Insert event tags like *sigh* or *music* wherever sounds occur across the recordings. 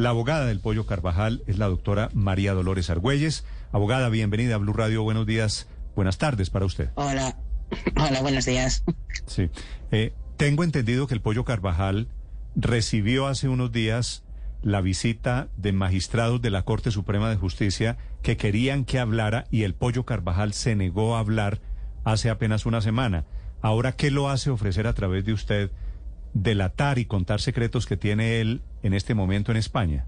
La abogada del Pollo Carvajal es la doctora María Dolores Argüelles. Abogada, bienvenida a Blue Radio. Buenos días, buenas tardes para usted. Hola, *laughs* hola, buenos días. Sí. Eh, tengo entendido que el Pollo Carvajal recibió hace unos días la visita de magistrados de la Corte Suprema de Justicia que querían que hablara y el Pollo Carvajal se negó a hablar hace apenas una semana. Ahora, ¿qué lo hace ofrecer a través de usted delatar y contar secretos que tiene él en este momento en España?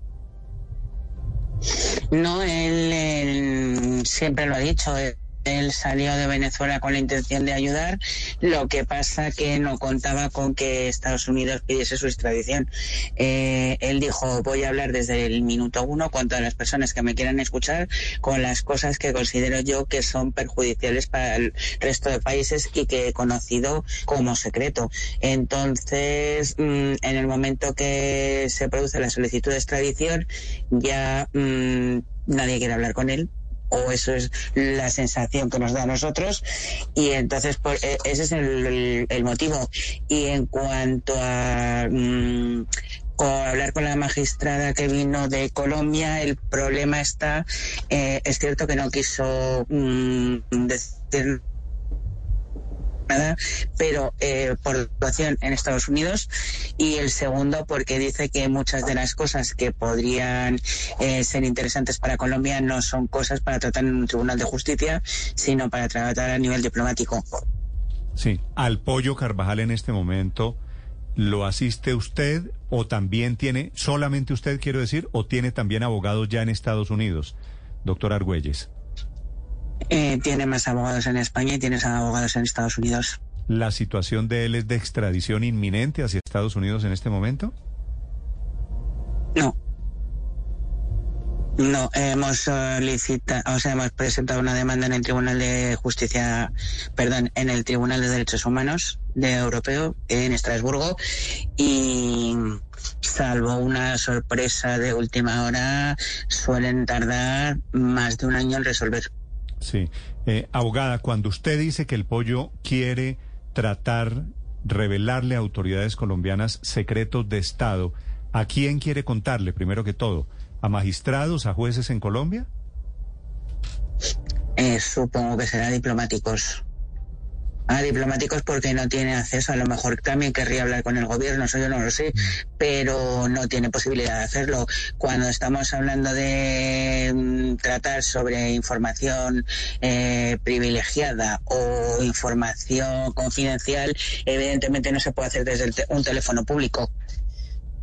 No, él, siempre lo ha dicho. Él salió de Venezuela con la intención de ayudar, lo que pasa que no contaba con que Estados Unidos pidiese su extradición. Eh, él dijo, voy a hablar desde el minuto uno con todas las personas que me quieran escuchar, con las cosas que considero yo que son perjudiciales para el resto de países y que he conocido como secreto. Entonces, mm, en el momento que se produce la solicitud de extradición, ya mm, nadie quiere hablar con él o eso es la sensación que nos da a nosotros. Y entonces por, eh, ese es el, el- motivo. Y en cuanto a mm, con hablar con la magistrada que vino de Colombia el problema está eh, es cierto que no quiso mm, decir pero eh, por situación en Estados Unidos y el segundo porque dice que muchas de las cosas que podrían eh, ser interesantes para Colombia no son cosas para tratar en un tribunal de justicia, sino para tratar a nivel diplomático. Sí. Al Pollo Carvajal en este momento, ¿lo asiste usted o también tiene, solamente usted quiero decir, o tiene también abogados ya en Estados Unidos, doctor Argüelles? Eh, tiene más abogados en España y tienes abogados en Estados Unidos. ¿La situación de él es de extradición inminente hacia Estados Unidos en este momento? No. No, hemos solicitado, o sea, hemos presentado una demanda en el Tribunal de Justicia, perdón, en el Tribunal de Derechos Humanos de Europeo en Estrasburgo y salvo una sorpresa de última hora, suelen tardar más de un año en resolver. Sí. Eh, abogada, cuando usted dice que el pollo quiere tratar, revelarle a autoridades colombianas secretos de Estado, ¿a quién quiere contarle primero que todo? ¿A magistrados, a jueces en Colombia? Eh, supongo que será diplomáticos. A diplomáticos porque no tiene acceso, a lo mejor también querría hablar con el gobierno, eso yo no lo sé, pero no tiene posibilidad de hacerlo. Cuando estamos hablando de mm, tratar sobre información eh, privilegiada o información confidencial, evidentemente no se puede hacer desde el te- un teléfono público.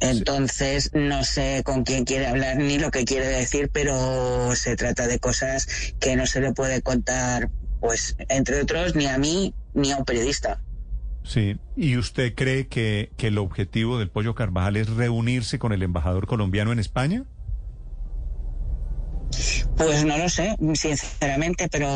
Entonces, no sé con quién quiere hablar ni lo que quiere decir, pero se trata de cosas que no se le puede contar, pues, entre otros, ni a mí ni a un periodista. Sí. ¿Y usted cree que, que el objetivo del pollo Carvajal es reunirse con el embajador colombiano en España? Pues no lo sé, sinceramente, pero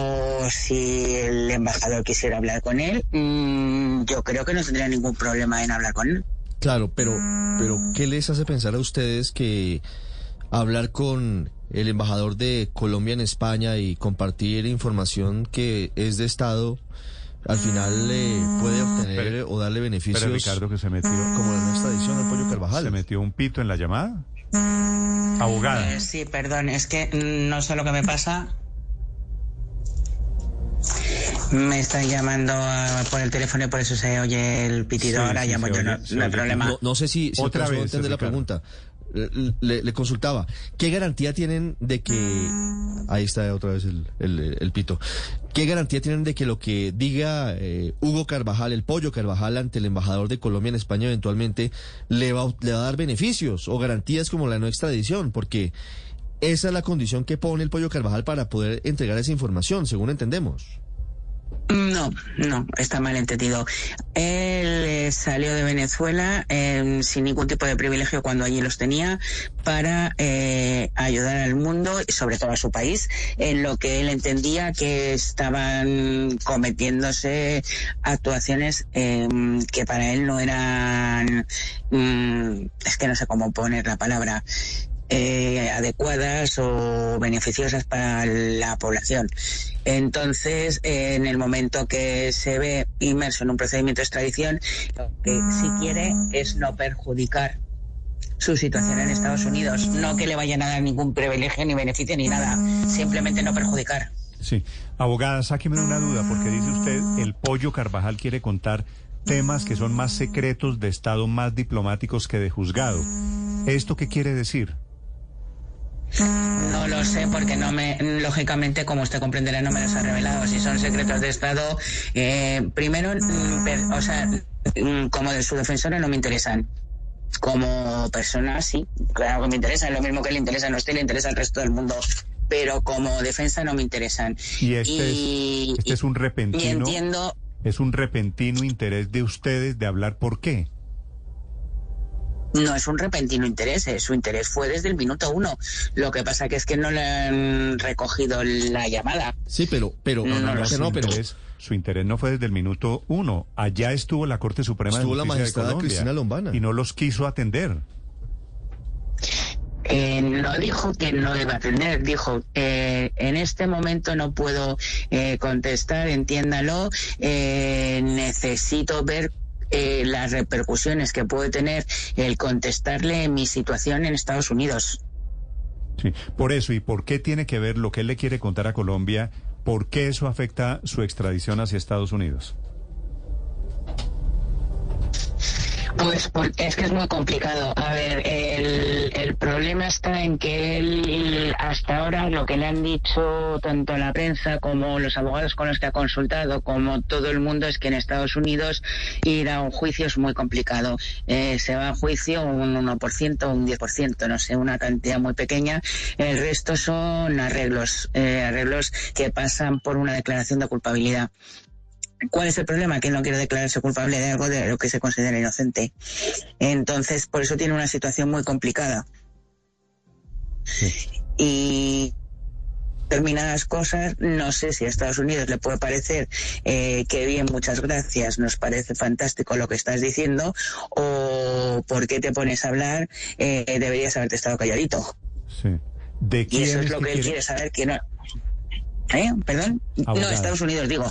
si el embajador quisiera hablar con él, mm, yo creo que no tendría ningún problema en hablar con él. Claro, pero, pero ¿qué les hace pensar a ustedes que hablar con el embajador de Colombia en España y compartir información que es de Estado al final le puede obtener Pero- o darle beneficios Pero Ricardo que se metió, como la nuestra extradición al pollo Carvajal? se metió un pito en la llamada. Abogada. Eh, sí, perdón, es que mm, no sé lo que me pasa. Me están llamando a- por el teléfono y por eso se oye el pitido. Sí, Ahora sí, llamo yo, oye- no, hay problema. No, no sé si, si Otra vez, entender la pregunta. Le, consultaba, ¿qué garantía tienen de que... Ahí está otra vez el, el- el pito. ¿Qué garantía tienen de que lo que diga eh, Hugo Carvajal, el pollo Carvajal, ante el embajador de Colombia en España eventualmente le va, a- le va a dar beneficios o garantías como la no extradición? Porque esa es la condición que pone el pollo Carvajal para poder entregar esa información, según entendemos. No, no, está mal entendido. Él eh, salió de Venezuela eh, sin ningún tipo de privilegio cuando allí los tenía para eh, ayudar al mundo y sobre todo a su país en lo que él entendía que estaban cometiéndose actuaciones eh, que para él no eran, mm, es que no sé cómo poner la palabra, eh, adecuadas o beneficiosas para la población. Entonces, eh, en el momento que se ve inmerso en un procedimiento de extradición, lo que sí quiere es no perjudicar su situación en Estados Unidos. No que le vayan a dar ningún privilegio ni beneficio ni nada, simplemente no perjudicar. Sí. Abogada, sáqueme una duda, porque dice usted, el pollo Carvajal quiere contar temas que son más secretos de Estado, más diplomáticos que de juzgado. ¿Esto qué quiere decir? No lo sé porque no me, lógicamente, como usted comprenderá, no me los ha revelado. Si son secretos de Estado, eh, primero, mm, o sea, mm, como de su defensora no me interesan. Como persona, sí, claro que me interesan. Lo mismo que le interesa a usted, le interesa al resto del mundo. Pero como defensa no me interesan. Y este, es, este es un repentino. Y entiendo. Es un repentino interés de ustedes de hablar por qué. No es un repentino interés, eh, su interés fue desde el minuto uno. Lo que pasa que es que no le han recogido la llamada. Sí, pero, pero, no, no, no, su, interés, su interés no fue desde el minuto uno. Allá estuvo la Corte Suprema estuvo de Justicia la magistrada de Colombia Cristina Lombana. y no los quiso atender. Eh, no dijo que no iba a atender, dijo eh, en este momento no puedo eh, contestar, entiéndalo, eh, necesito ver eh, las repercusiones que puede tener el contestarle mi situación en Estados Unidos. Sí, por eso, ¿y por qué tiene que ver lo que él le quiere contar a Colombia? ¿Por qué eso afecta su extradición hacia Estados Unidos? Pues porque es que es muy complicado. A ver, el, el, problema está en que él, hasta ahora, lo que le han dicho tanto la prensa como los abogados con los que ha consultado, como todo el mundo, es que en Estados Unidos ir a un juicio es muy complicado. Eh, se va a juicio un 1%, un 10%, no sé, una cantidad muy pequeña. El resto son arreglos, eh, arreglos que pasan por una declaración de culpabilidad. ¿Cuál es el problema? Que él no quiere declararse culpable de algo de lo que se considera inocente. Entonces, por eso tiene una situación muy complicada. Sí. Y determinadas cosas, no sé si a Estados Unidos le puede parecer eh, que bien, muchas gracias, nos parece fantástico lo que estás diciendo, o por qué te pones a hablar, eh, deberías haberte estado calladito. Sí. ¿De y eso es lo que, que él quiere? saber, que no... ¿Eh? ¿Perdón? No, Estados Unidos, digo.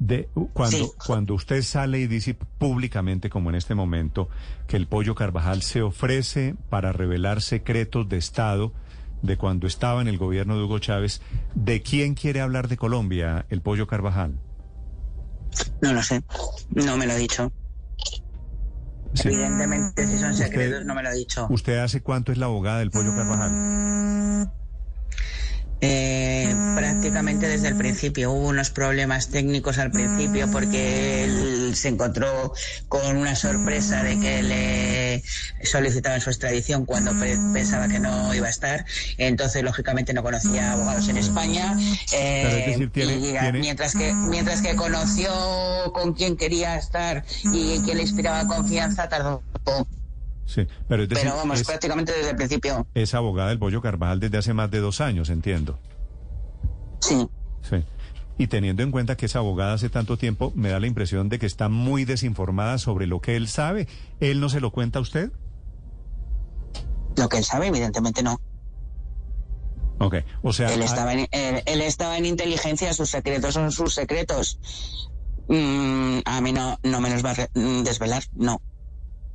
De, cuando, sí. cuando usted sale y dice públicamente, como en este momento, que el Pollo Carvajal se ofrece para revelar secretos de Estado de cuando estaba en el gobierno de Hugo Chávez, ¿de quién quiere hablar de Colombia el Pollo Carvajal? No lo sé, no me lo ha dicho. Sí. Evidentemente, si son secretos, usted, no me lo ha dicho. ¿Usted hace cuánto es la abogada del Pollo Carvajal? Eh, prácticamente desde el principio. Hubo unos problemas técnicos al principio porque él se encontró con una sorpresa de que le solicitaban su extradición cuando pensaba que no iba a estar. Entonces, lógicamente, no conocía abogados en España. Eh, decir, tiene, y tiene... mientras que mientras que conoció con quién quería estar y quién le inspiraba confianza, tardó poco. Sí, pero, es decir, pero vamos, es, prácticamente desde el principio. Es abogada del Bollo Carvajal desde hace más de dos años, entiendo. Sí. Sí. Y teniendo en cuenta que es abogada hace tanto tiempo, me da la impresión de que está muy desinformada sobre lo que él sabe. ¿Él no se lo cuenta a usted? Lo que él sabe, evidentemente no. Ok, o sea... Él estaba, en, él, él estaba en inteligencia, sus secretos son sus secretos. Mm, a mí no, no me los va a desvelar, no.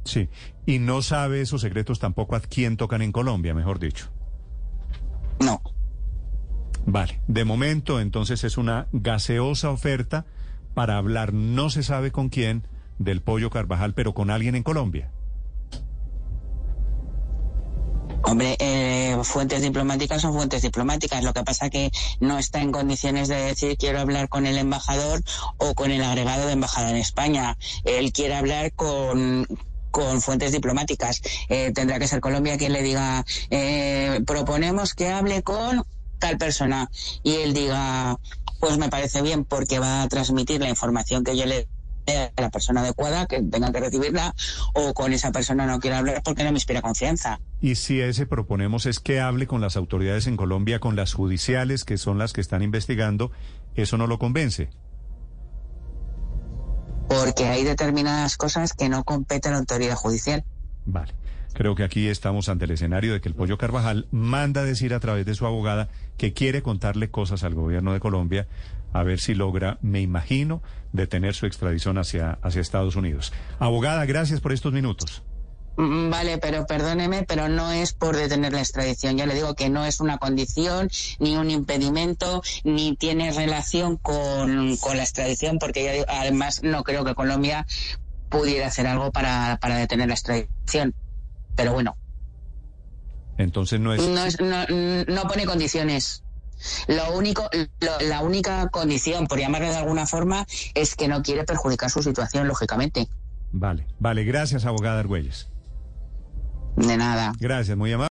Sí, y no sabe esos secretos tampoco a quién tocan en Colombia, mejor dicho. No. Vale, de momento entonces es una gaseosa oferta para hablar, no se sabe con quién, del pollo Carvajal, pero con alguien en Colombia. Hombre, eh, fuentes diplomáticas son fuentes diplomáticas. Lo que pasa que no está en condiciones de decir quiero hablar con el embajador o con el agregado de embajada en España. Él quiere hablar con con fuentes diplomáticas. Eh, tendrá que ser Colombia quien le diga, eh, proponemos que hable con tal persona y él diga, pues me parece bien porque va a transmitir la información que yo le a la persona adecuada, que tenga que recibirla, o con esa persona no quiero hablar porque no me inspira confianza. Y si ese proponemos es que hable con las autoridades en Colombia, con las judiciales, que son las que están investigando, ¿eso no lo convence? Porque hay determinadas cosas que no competen a la autoridad judicial. Vale. Creo que aquí estamos ante el escenario de que el Pollo Carvajal manda decir a través de su abogada que quiere contarle cosas al gobierno de Colombia a ver si logra, me imagino, detener su extradición hacia, hacia Estados Unidos. Abogada, gracias por estos minutos. Mm, Vale, pero perdóneme, pero no es por detener la extradición. Ya le digo que no es una condición, ni un impedimento, ni tiene relación con, con la extradición, porque ya digo, además no creo que Colombia pudiera hacer algo para, para detener la extradición. Pero bueno, Entonces no es... no, es- no, no pone condiciones. Lo único, lo- la única condición, por llamarlo de alguna forma, es que no quiere perjudicar su situación, lógicamente. Vale, vale, gracias, abogada Argüelles. De nada. Gracias, muy amable.